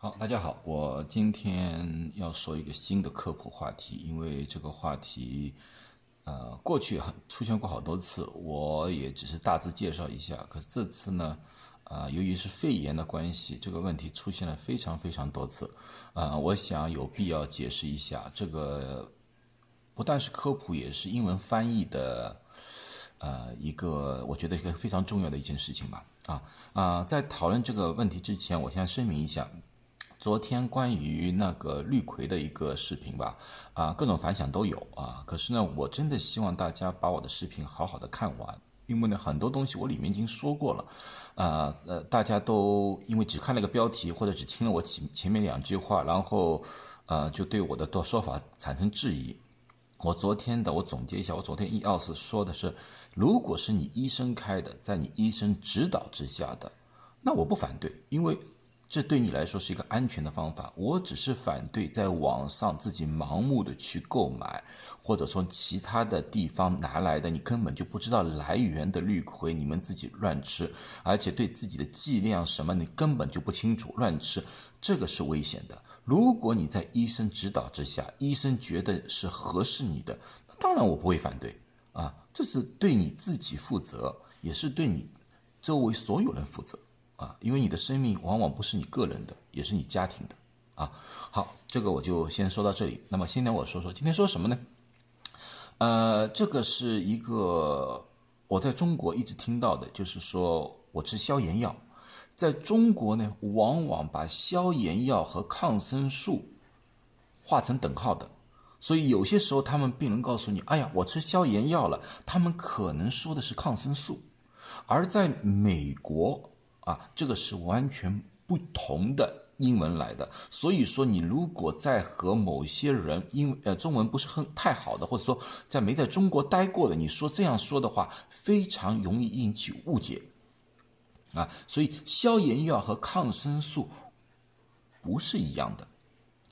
好，大家好，我今天要说一个新的科普话题，因为这个话题，呃，过去很出现过好多次，我也只是大致介绍一下。可是这次呢，啊，由于是肺炎的关系，这个问题出现了非常非常多次，啊，我想有必要解释一下。这个不但是科普，也是英文翻译的，呃，一个我觉得一个非常重要的一件事情吧。啊啊，在讨论这个问题之前，我先声明一下。昨天关于那个绿葵的一个视频吧，啊，各种反响都有啊。可是呢，我真的希望大家把我的视频好好的看完，因为呢，很多东西我里面已经说过了，啊呃，大家都因为只看了个标题或者只听了我前前面两句话，然后呃，就对我的多说法产生质疑。我昨天的我总结一下，我昨天一二四说的是，如果是你医生开的，在你医生指导之下的，那我不反对，因为。这对你来说是一个安全的方法，我只是反对在网上自己盲目的去购买，或者从其他的地方拿来的，你根本就不知道来源的绿葵，你们自己乱吃，而且对自己的剂量什么你根本就不清楚，乱吃，这个是危险的。如果你在医生指导之下，医生觉得是合适你的，那当然我不会反对啊，这是对你自己负责，也是对你周围所有人负责。啊，因为你的生命往往不是你个人的，也是你家庭的，啊，好，这个我就先说到这里。那么，现在我说说今天说什么呢？呃，这个是一个我在中国一直听到的，就是说我吃消炎药，在中国呢，往往把消炎药和抗生素画成等号的，所以有些时候他们病人告诉你，哎呀，我吃消炎药了，他们可能说的是抗生素，而在美国。啊，这个是完全不同的英文来的，所以说你如果在和某些人英呃中文不是很太好的，或者说在没在中国待过的，你说这样说的话，非常容易引起误解。啊，所以消炎药和抗生素不是一样的。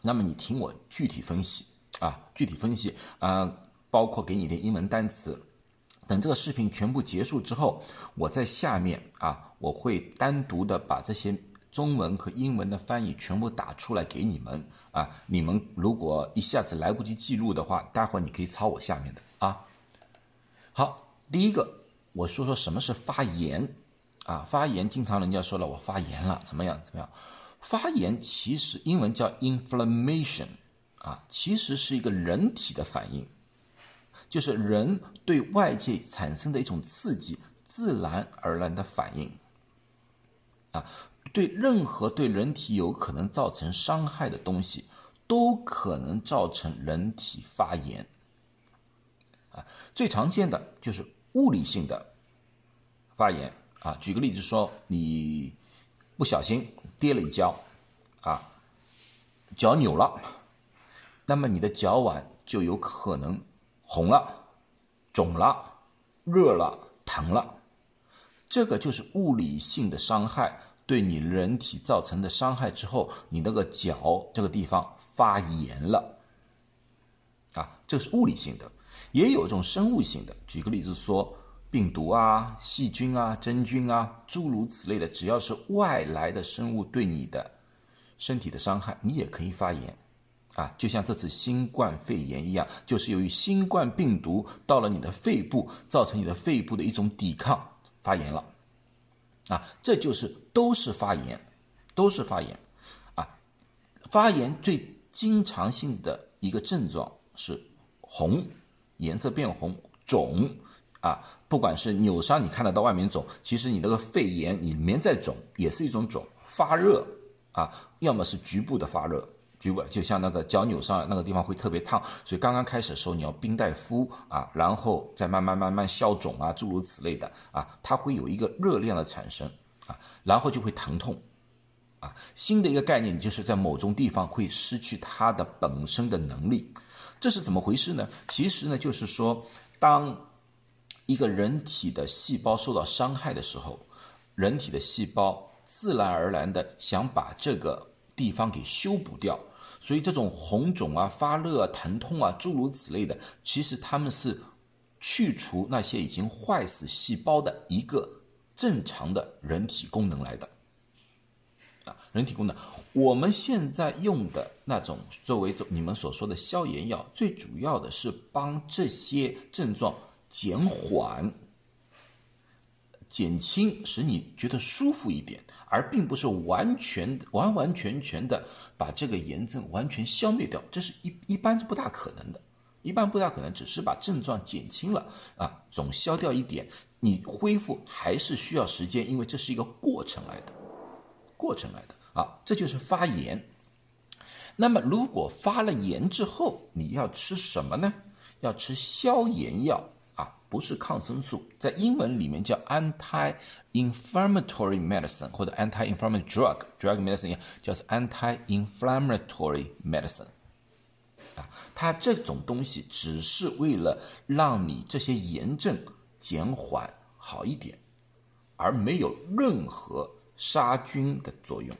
那么你听我具体分析啊，具体分析啊，包括给你的英文单词。等这个视频全部结束之后，我在下面啊，我会单独的把这些中文和英文的翻译全部打出来给你们啊。你们如果一下子来不及记录的话，待会儿你可以抄我下面的啊。好，第一个我说说什么是发炎啊？发炎经常人家说了我发炎了，怎么样怎么样？发炎其实英文叫 inflammation 啊，其实是一个人体的反应。就是人对外界产生的一种刺激，自然而然的反应，啊，对任何对人体有可能造成伤害的东西，都可能造成人体发炎，啊，最常见的就是物理性的发炎，啊，举个例子说，你不小心跌了一跤，啊，脚扭了，那么你的脚腕就有可能。红了，肿了，热了，疼了，这个就是物理性的伤害对你人体造成的伤害之后，你那个脚这个地方发炎了，啊，这是物理性的，也有一种生物性的。举个例子说，病毒啊、细菌啊、真菌啊，诸如此类的，只要是外来的生物对你的身体的伤害，你也可以发炎。啊，就像这次新冠肺炎一样，就是由于新冠病毒到了你的肺部，造成你的肺部的一种抵抗发炎了。啊，这就是都是发炎，都是发炎。啊，发炎最经常性的一个症状是红，颜色变红，肿。啊，不管是扭伤，你看得到外面肿，其实你那个肺炎里面在肿，也是一种肿。发热，啊，要么是局部的发热。局部就像那个脚扭伤，那个地方会特别烫，所以刚刚开始的时候你要冰袋敷啊，然后再慢慢慢慢消肿啊，诸如此类的啊，它会有一个热量的产生啊，然后就会疼痛啊。新的一个概念就是在某种地方会失去它的本身的能力，这是怎么回事呢？其实呢，就是说当一个人体的细胞受到伤害的时候，人体的细胞自然而然的想把这个。地方给修补掉，所以这种红肿啊、发热啊、疼痛啊，诸如此类的，其实他们是去除那些已经坏死细胞的一个正常的人体功能来的。啊，人体功能。我们现在用的那种作为你们所说的消炎药，最主要的是帮这些症状减缓、减轻，使你觉得舒服一点，而并不是完全完完全全的把这个炎症完全消灭掉，这是一一般是不大可能的。一般不大可能，只是把症状减轻了啊，总消掉一点，你恢复还是需要时间，因为这是一个过程来的，过程来的啊，这就是发炎。那么如果发了炎之后，你要吃什么呢？要吃消炎药，不是抗生素，在英文里面叫 anti-inflammatory medicine 或者 anti-inflammatory drug，drug medicine 叫做 anti-inflammatory medicine。啊，它这种东西只是为了让你这些炎症减缓好一点，而没有任何杀菌的作用。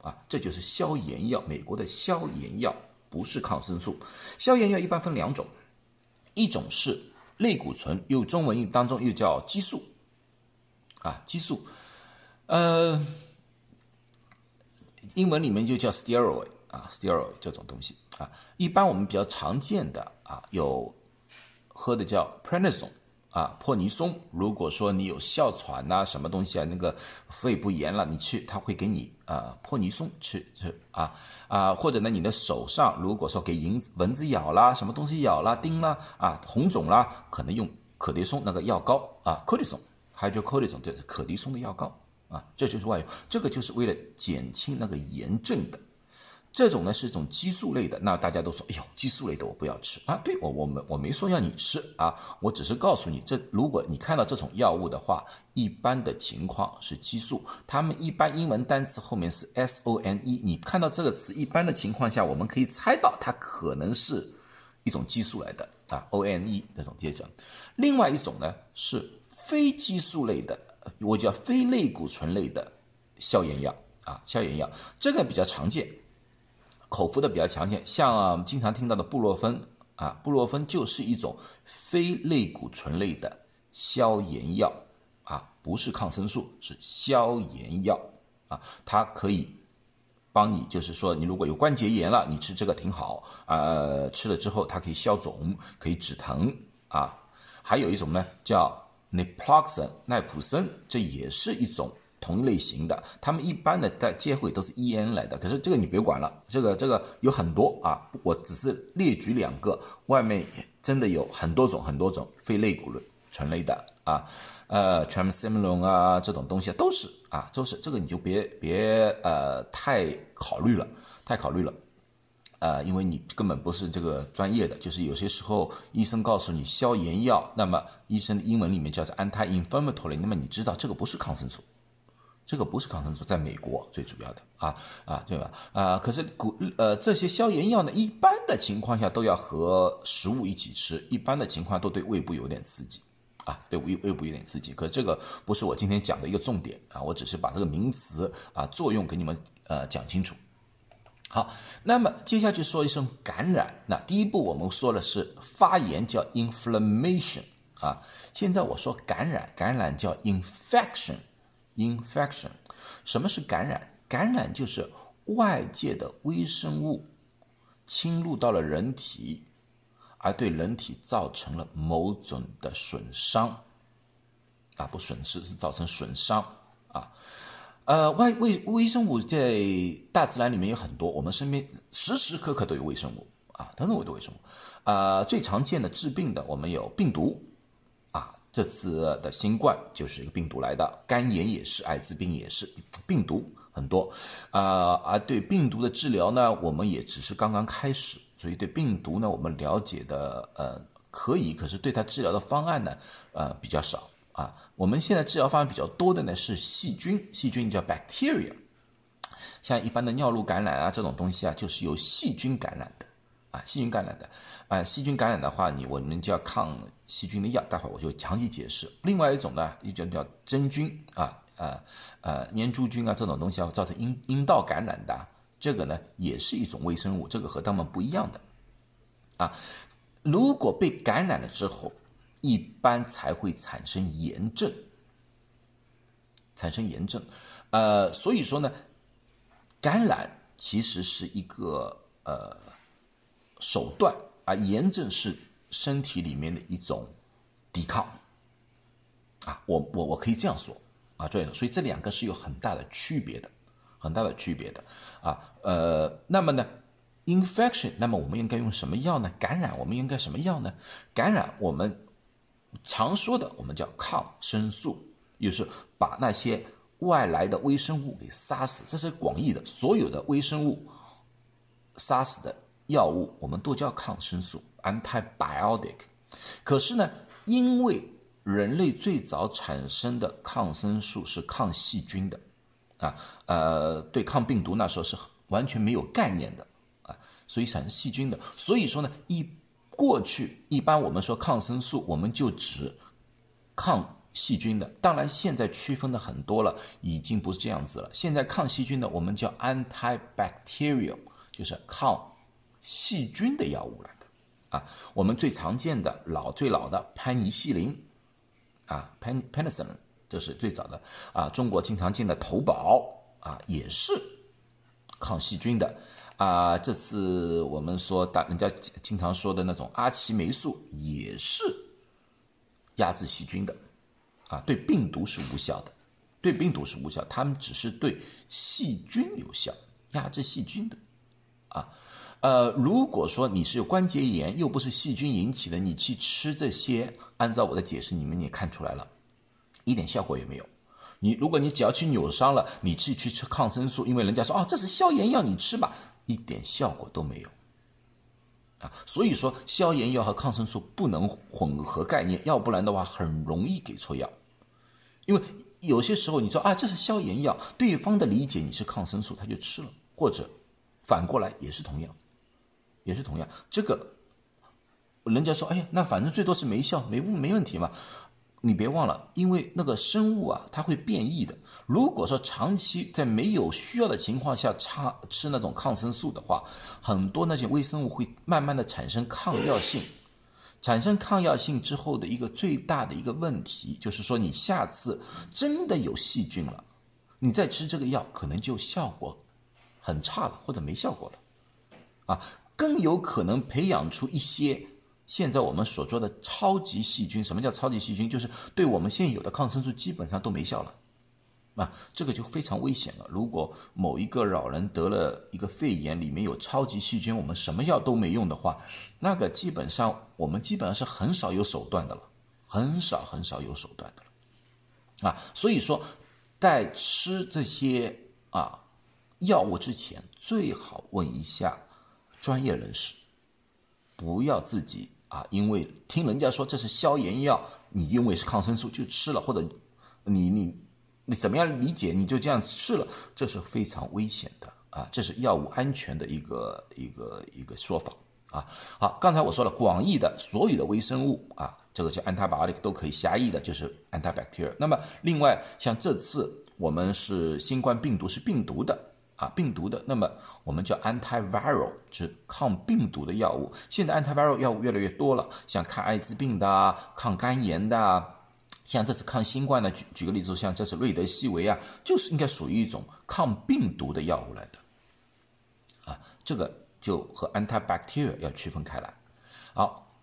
啊，这就是消炎药。美国的消炎药不是抗生素。消炎药一般分两种，一种是类固醇，又中文当中又叫激素。啊，激素，呃，英文里面就叫 steroid。啊，steroid 这种东西啊，一般我们比较常见的啊，有喝的叫 prednisone 啊，破尼松。如果说你有哮喘呐，什么东西啊，那个肺部炎了，你去他会给你啊破尼松吃吃啊啊，或者呢，你的手上如果说给蚊子蚊子咬啦，什么东西咬啦、叮啦啊，红肿啦，可能用可的松那个药膏啊，cortisone，hydrocortisone 就是可的松的药膏啊，这就是外用，这个就是为了减轻那个炎症的。这种呢是一种激素类的，那大家都说，哎呦，激素类的我不要吃啊！对我，我们我没说要你吃啊，我只是告诉你，这如果你看到这种药物的话，一般的情况是激素，他们一般英文单词后面是 S O N E，你看到这个词，一般的情况下，我们可以猜到它可能是一种激素来的啊，O N E 这种接着，另外一种呢是非激素类的，我叫非类固醇类的消炎药啊，消炎药这个比较常见。口服的比较强健，像经常听到的布洛芬啊，布洛芬就是一种非类固醇类的消炎药啊，不是抗生素，是消炎药啊，它可以帮你，就是说你如果有关节炎了，你吃这个挺好啊，吃了之后它可以消肿，可以止疼啊。还有一种呢叫 naproxen 奈普森，这也是一种。同一类型的，他们一般的在接会都是 E N 来的，可是这个你别管了，这个这个有很多啊，我只是列举两个，外面真的有很多种很多种非类固醇类的啊，呃 t r a m s i m o n 啊这种东西都是啊，都是这个你就别别呃太考虑了，太考虑了，呃，因为你根本不是这个专业的，就是有些时候医生告诉你消炎药，那么医生的英文里面叫做 anti-inflammatory，那么你知道这个不是抗生素。这个不是抗生素，在美国最主要的啊啊对吧啊？可是古呃这些消炎药呢，一般的情况下都要和食物一起吃，一般的情况都对胃部有点刺激啊，对胃胃部有点刺激。可这个不是我今天讲的一个重点啊，我只是把这个名词啊作用给你们呃讲清楚。好，那么接下去说一声感染。那第一步我们说的是发炎叫 inflammation 啊，现在我说感染，感染叫 infection。Infection，什么是感染？感染就是外界的微生物侵入到了人体，而对人体造成了某种的损伤。啊，不损失是造成损伤啊。呃，外微微生物在大自然里面有很多，我们身边时时刻刻都有微生物啊，等等，我的微生物。啊，最常见的治病的，我们有病毒。这次的新冠就是一个病毒来的，肝炎也是，艾滋病也是，病毒很多，啊，而对病毒的治疗呢，我们也只是刚刚开始，所以对病毒呢，我们了解的呃可以，可是对它治疗的方案呢，呃比较少啊。我们现在治疗方案比较多的呢是细菌，细菌叫 bacteria，像一般的尿路感染啊这种东西啊，就是由细菌感染的。啊，细菌感染的，啊，细菌感染的话，你我们就要抗细菌的药，待会儿我就详细解释。另外一种呢，一种叫真菌啊，呃呃，粘珠菌啊，这种东西要造成阴阴道感染的，这个呢也是一种微生物，这个和它们不一样的。啊，如果被感染了之后，一般才会产生炎症，产生炎症，呃，所以说呢，感染其实是一个呃手段啊，炎症是身体里面的一种抵抗啊，我我我可以这样说啊，对所以这两个是有很大的区别的，很大的区别的啊，呃，那么呢，infection，那么我们应该用什么药呢？感染我们应该什么药呢？感染我们常说的我们叫抗生素，就是把那些。外来的微生物给杀死，这是广义的，所有的微生物杀死的药物，我们都叫抗生素 （antibiotic）。可是呢，因为人类最早产生的抗生素是抗细菌的，啊，呃，对抗病毒那时候是完全没有概念的，啊，所以产生细菌的。所以说呢，一过去一般我们说抗生素，我们就指抗。细菌的，当然现在区分的很多了，已经不是这样子了。现在抗细菌的，我们叫 antibacterial，就是抗细菌的药物来的。啊，我们最常见的老最老的潘尼西林，啊，pen penicillin，这是最早的。啊，中国经常见的头孢，啊，也是抗细菌的。啊，这次我们说大人家经常说的那种阿奇霉素，也是压制细菌的。啊，对病毒是无效的，对病毒是无效，他们只是对细菌有效，压制细菌的。啊，呃，如果说你是有关节炎，又不是细菌引起的，你去吃这些，按照我的解释，你们也看出来了，一点效果也没有。你如果你只要去扭伤了，你去去吃抗生素，因为人家说哦这是消炎药，你吃吧，一点效果都没有。啊，所以说消炎药和抗生素不能混合概念，要不然的话很容易给错药。因为有些时候你说啊，这是消炎药，对方的理解你是抗生素，他就吃了，或者反过来也是同样，也是同样。这个人家说，哎呀，那反正最多是没效，没没问题嘛。你别忘了，因为那个生物啊，它会变异的。如果说长期在没有需要的情况下插吃那种抗生素的话，很多那些微生物会慢慢的产生抗药性。产生抗药性之后的一个最大的一个问题，就是说你下次真的有细菌了，你再吃这个药可能就效果很差了，或者没效果了，啊，更有可能培养出一些现在我们所说的超级细菌。什么叫超级细菌？就是对我们现有的抗生素基本上都没效了。啊，这个就非常危险了。如果某一个老人得了一个肺炎，里面有超级细菌，我们什么药都没用的话，那个基本上我们基本上是很少有手段的了，很少很少有手段的了。啊，所以说，在吃这些啊药物之前，最好问一下专业人士，不要自己啊，因为听人家说这是消炎药，你因为是抗生素就吃了，或者你你。你怎么样理解？你就这样吃了，这是非常危险的啊！这是药物安全的一个一个一个说法啊。好，刚才我说了，广义的所有的微生物啊，这个叫 antibiotic 都可以，狭义的就是 antibacterial。那么另外，像这次我们是新冠病毒是病毒的啊，病毒的，那么我们叫 antiviral，是抗病毒的药物。现在 antiviral 药物越来越多了，像抗艾滋病的、抗肝炎的。像这次抗新冠的，举举个例子，像这次瑞德西韦啊，就是应该属于一种抗病毒的药物来的，啊，这个就和 antibacterial 要区分开来。好，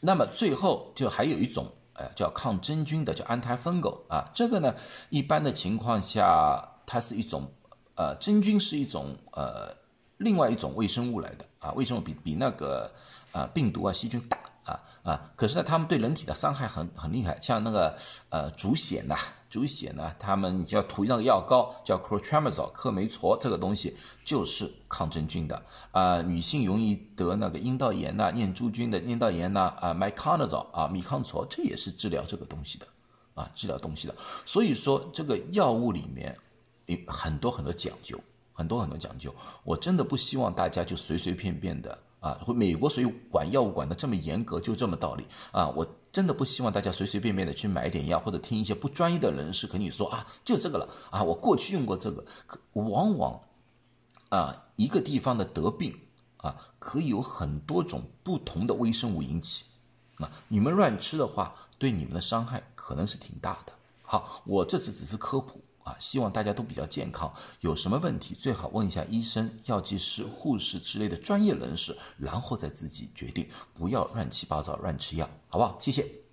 那么最后就还有一种，呃，叫抗真菌的，叫 antifungal 啊，这个呢，一般的情况下，它是一种，呃，真菌是一种，呃，另外一种微生物来的啊，微生物比比那个，啊，病毒啊，细菌大。啊啊，可是呢，他们对人体的伤害很很厉害，像那个呃，足癣呐，足癣呢，他们就要涂那个药膏，叫 clotrimazole，克霉唑，这个东西就是抗真菌的。啊，女性容易得那个阴道炎呐，念珠菌的阴道炎呐，啊，miconazole 啊，米康唑，这也是治疗这个东西的，啊，治疗东西的。所以说，这个药物里面很多很多讲究，很多很多讲究，我真的不希望大家就随随便便的。啊，美国所以管药物管的这么严格，就这么道理啊！我真的不希望大家随随便便的去买点药，或者听一些不专业的人士跟你说啊，就这个了啊！我过去用过这个，往往啊，一个地方的得病啊，可以有很多种不同的微生物引起啊，你们乱吃的话，对你们的伤害可能是挺大的。好，我这次只是科普啊，希望大家都比较健康。有什么问题最好问一下医生、药剂师、护士之类的专业人士，然后再自己决定，不要乱七八糟乱吃药，好不好？谢谢。